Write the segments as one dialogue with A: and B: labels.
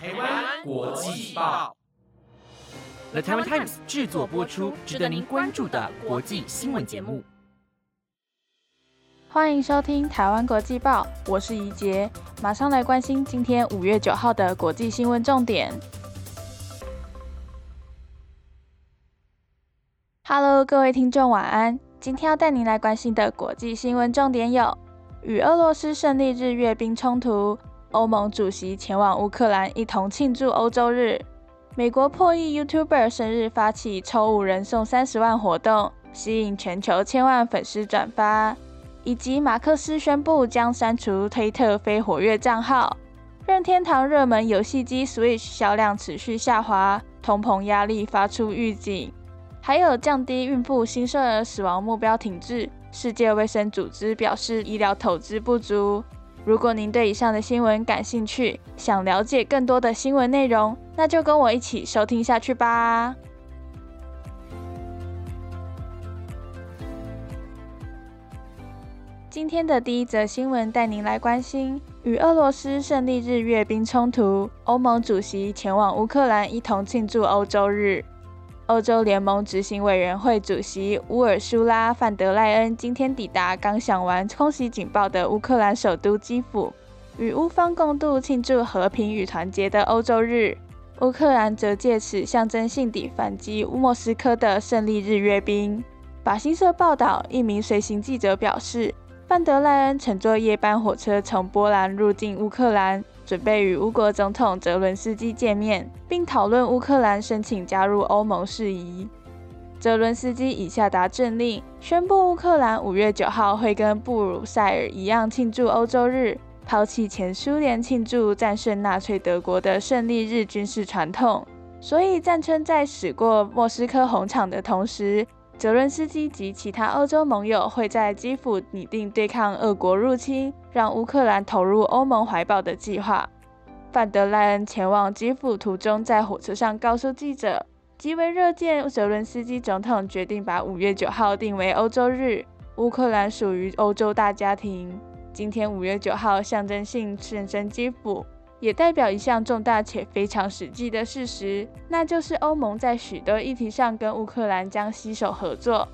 A: 台湾国际报
B: ，The Taiwan Times 制作播出，值得您关注的国际新闻节目。
C: 欢迎收听台湾国际报，我是怡杰，马上来关心今天五月九号的国际新闻重点。Hello，各位听众，晚安。今天要带您来关心的国际新闻重点有：与俄罗斯胜利日阅兵冲突，欧盟主席前往乌克兰一同庆祝欧洲日；美国破亿 YouTuber 生日发起抽五人送三十万活动，吸引全球千万粉丝转发。以及马克思宣布将删除推特非活跃账号，任天堂热门游戏机 Switch 销量持续下滑，通膨压力发出预警，还有降低孕妇新生儿死亡目标停滞。世界卫生组织表示医疗投资不足。如果您对以上的新闻感兴趣，想了解更多的新闻内容，那就跟我一起收听下去吧。今天的第一则新闻带您来关心与俄罗斯胜利日阅兵冲突，欧盟主席前往乌克兰一同庆祝欧洲日。欧洲联盟执行委员会主席乌尔舒拉·范德赖恩今天抵达刚响完空袭警报的乌克兰首都基辅，与乌方共度庆祝和平与团结的欧洲日。乌克兰则借此象征性地反击莫斯科的胜利日阅兵。法新社报道，一名随行记者表示。范德赖恩乘坐夜班火车从波兰入境乌克兰，准备与乌国总统泽伦斯基见面，并讨论乌克兰申请加入欧盟事宜。泽伦斯基已下达政令，宣布乌克兰五月九号会跟布鲁塞尔一样庆祝欧洲日，抛弃前苏联庆祝战胜纳粹德国的胜利日军事传统。所以，战称在驶过莫斯科红场的同时。泽伦斯基及其他欧洲盟友会在基辅拟定对抗俄国入侵、让乌克兰投入欧盟怀抱的计划。范德赖恩前往基辅途中，在火车上告诉记者，极为热见泽伦斯基总统决定把五月九号定为欧洲日。乌克兰属于欧洲大家庭，今天五月九号象征性现身基辅。也代表一项重大且非常实际的事实，那就是欧盟在许多议题上跟乌克兰将携手合作。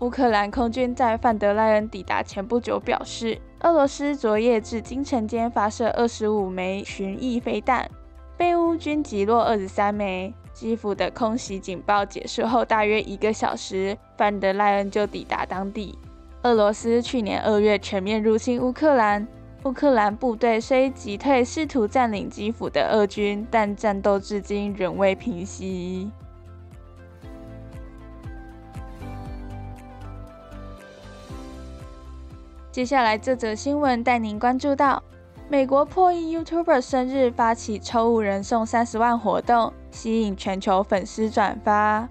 C: 乌克兰空军在范德赖恩抵达前不久表示，俄罗斯昨夜至今晨间发射二十五枚巡弋飞弹，被乌军击落二十三枚。基辅的空袭警报结束后大约一个小时，范德赖恩就抵达当地。俄罗斯去年二月全面入侵乌克兰。乌克兰部队虽击退试图占领基辅的俄军，但战斗至今仍未平息。接下来这则新闻带您关注到：美国破译 YouTuber 生日发起抽五人送三十万活动，吸引全球粉丝转发。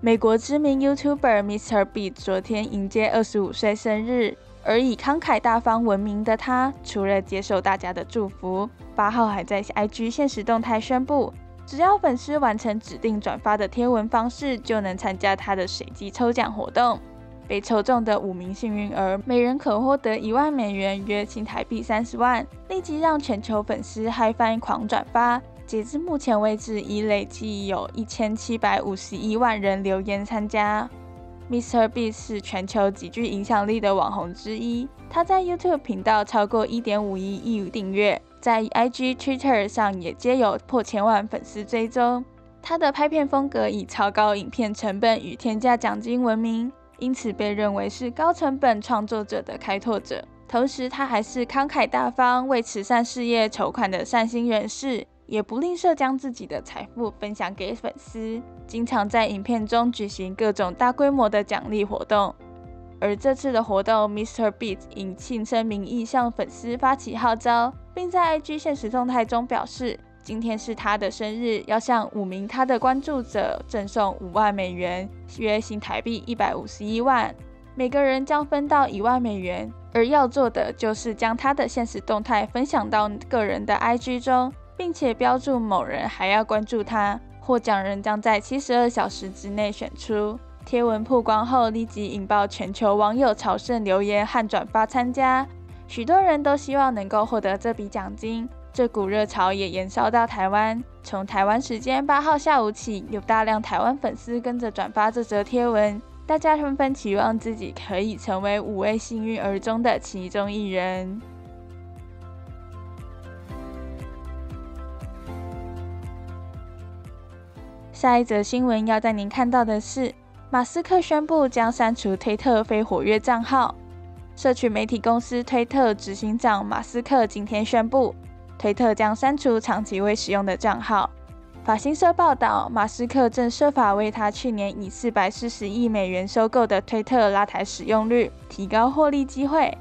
C: 美国知名 YouTuber Mr. Be 昨天迎接二十五岁生日。而以慷慨大方闻名的他，除了接受大家的祝福，八号还在 IG 现实动态宣布，只要粉丝完成指定转发的贴文方式，就能参加他的随机抽奖活动。被抽中的五名幸运儿，每人可获得一万美元，约新台币三十万，立即让全球粉丝嗨翻狂转发。截至目前为止，已累计有一千七百五十一万人留言参加。Mr. B 是全球极具影响力的网红之一，他在 YouTube 频道超过一点五亿亿订阅，在 IG、Twitter 上也皆有破千万粉丝追踪。他的拍片风格以超高影片成本与天价奖金闻名，因此被认为是高成本创作者的开拓者。同时，他还是慷慨大方、为慈善事业筹款的善心人士。也不吝啬将自己的财富分享给粉丝，经常在影片中举行各种大规模的奖励活动。而这次的活动，Mr. Beat 以庆生名义向粉丝发起号召，并在 IG 现实动态中表示，今天是他的生日，要向五名他的关注者赠送五万美元，约新台币一百五十一万，每个人将分到一万美元。而要做的就是将他的现实动态分享到个人的 IG 中。并且标注某人还要关注他，获奖人将在七十二小时之内选出。贴文曝光后，立即引爆全球网友朝圣留言和转发参加。许多人都希望能够获得这笔奖金，这股热潮也延烧到台湾。从台湾时间八号下午起，有大量台湾粉丝跟着转发这则贴文，大家纷纷期望自己可以成为五位幸运儿中的其中一人。下一则新闻要带您看到的是，马斯克宣布将删除推特非活跃账号。社群媒体公司推特执行长马斯克今天宣布，推特将删除长期未使用的账号。法新社报道，马斯克正设法为他去年以四百四十亿美元收购的推特拉抬使用率，提高获利机会。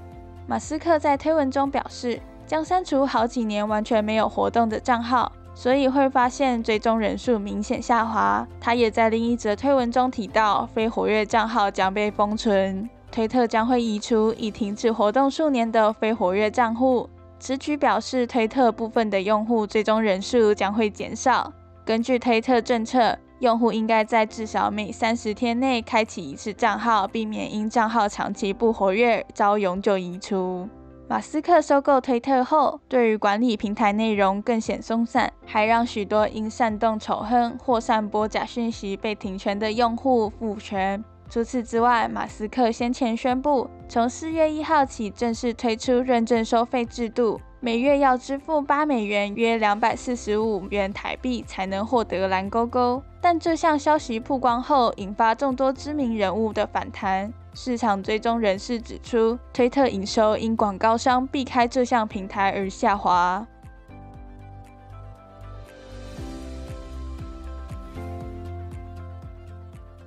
C: 马斯克在推文中表示，将删除好几年完全没有活动的账号。所以会发现追踪人数明显下滑。他也在另一则推文中提到，非活跃账号将被封存，推特将会移除已停止活动数年的非活跃账户。此举表示，推特部分的用户追踪人数将会减少。根据推特政策，用户应该在至少每三十天内开启一次账号，避免因账号长期不活跃遭永久移除。马斯克收购推特后，对于管理平台内容更显松散，还让许多因煽动仇恨或散播假讯息被停权的用户复权。除此之外，马斯克先前宣布，从四月一号起正式推出认证收费制度，每月要支付八美元（约两百四十五元台币）才能获得蓝勾勾。但这项消息曝光后，引发众多知名人物的反弹。市场追踪人士指出，推特营收因广告商避开这项平台而下滑。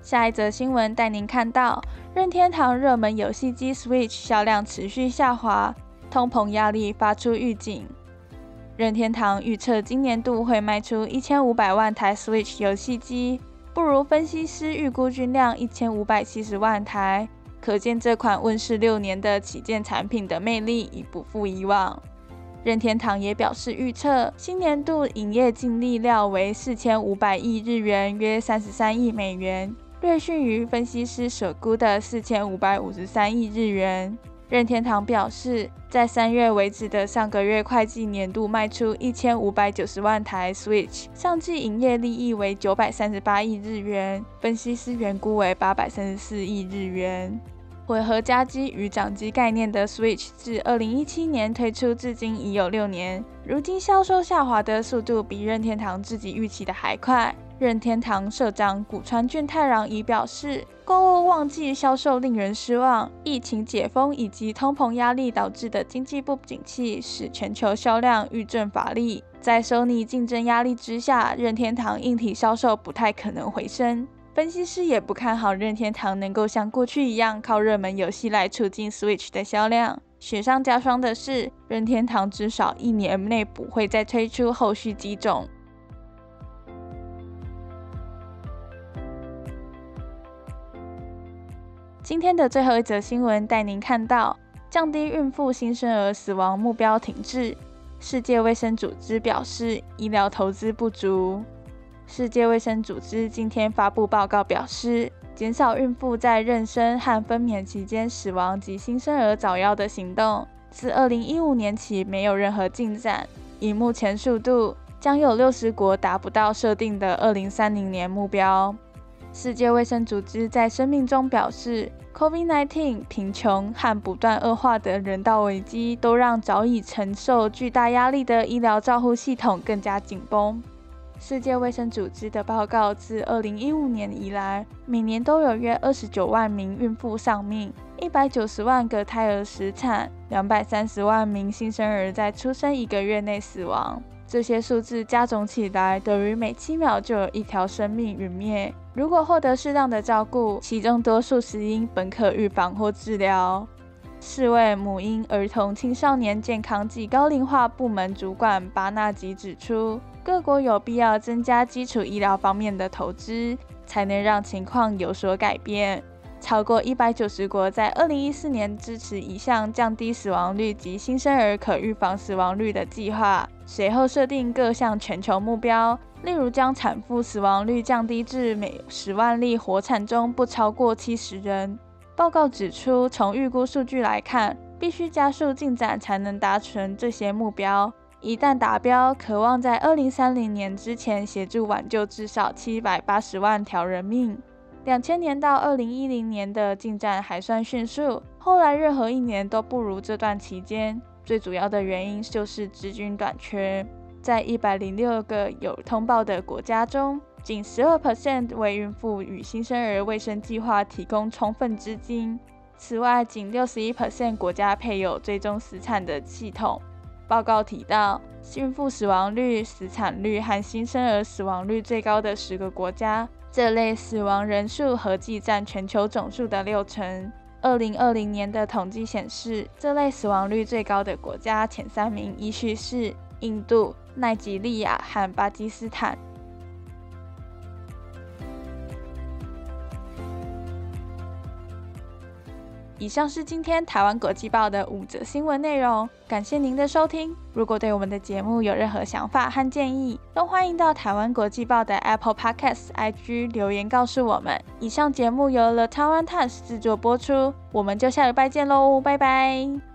C: 下一则新闻带您看到，任天堂热门游戏机 Switch 销量持续下滑，通膨压力发出预警。任天堂预测今年度会卖出一千五百万台 Switch 游戏机，不如分析师预估均量一千五百七十万台。可见这款问世六年的旗舰产品的魅力已不复以往。任天堂也表示，预测新年度营业净利料为四千五百亿日元，约三十三亿美元，略逊于分析师所估的四千五百五十三亿日元。任天堂表示，在三月为止的上个月会计年度卖出一千五百九十万台 Switch，上季营业利益为九百三十八亿日元，分析师原估为八百三十四亿日元。混合家机与掌机概念的 Switch 自二零一七年推出至今已有六年，如今销售下滑的速度比任天堂自己预期的还快。任天堂社长古川俊太郎已表示，购物旺季销售令人失望，疫情解封以及通膨压力导致的经济不景气使全球销量遇阵乏力。在 Sony 竞争压力之下，任天堂硬体销售不太可能回升。分析师也不看好任天堂能够像过去一样靠热门游戏来促进 Switch 的销量。雪上加霜的是，任天堂至少一年内不会再推出后续机种。今天的最后一则新闻带您看到：降低孕妇新生儿死亡目标停滞。世界卫生组织表示，医疗投资不足。世界卫生组织今天发布报告表示，减少孕妇在妊娠和分娩期间死亡及新生儿早夭的行动，自2015年起没有任何进展。以目前速度，将有60国达不到设定的2030年目标。世界卫生组织在声明中表示，COVID-19、贫穷和不断恶化的人道危机，都让早已承受巨大压力的医疗照护系统更加紧绷。世界卫生组织的报告自2015年以来，每年都有约29万名孕妇丧命，190万个胎儿死产，230万名新生儿在出生一个月内死亡。这些数字加总起来，等于每七秒就有一条生命陨灭。如果获得适当的照顾，其中多数死因本可预防或治疗。世卫母婴、儿童、青少年健康及高龄化部门主管巴纳吉指出。各国有必要增加基础医疗方面的投资，才能让情况有所改变。超过一百九十国在二零一四年支持一项降低死亡率及新生儿可预防死亡率的计划，随后设定各项全球目标，例如将产妇死亡率降低至每十万例活产中不超过七十人。报告指出，从预估数据来看，必须加速进展才能达成这些目标。一旦达标，渴望在二零三零年之前协助挽救至少七百八十万条人命。两千年到二零一零年的进展还算迅速，后来任何一年都不如这段期间。最主要的原因就是资金短缺，在一百零六个有通报的国家中，仅十二 percent 为孕妇与新生儿卫生计划提供充分资金。此外，仅六十一 percent 国家配有追踪死产的系统。报告提到，孕妇死亡率、死产率和新生儿死亡率最高的十个国家，这类死亡人数合计占全球总数的六成。二零二零年的统计显示，这类死亡率最高的国家前三名依序是印度、奈及利亚和巴基斯坦。以上是今天台湾国际报的五则新闻内容，感谢您的收听。如果对我们的节目有任何想法和建议，都欢迎到台湾国际报的 Apple Podcasts IG 留言告诉我们。以上节目由 The Taiwan Times 制作播出，我们就下礼拜见喽，拜拜。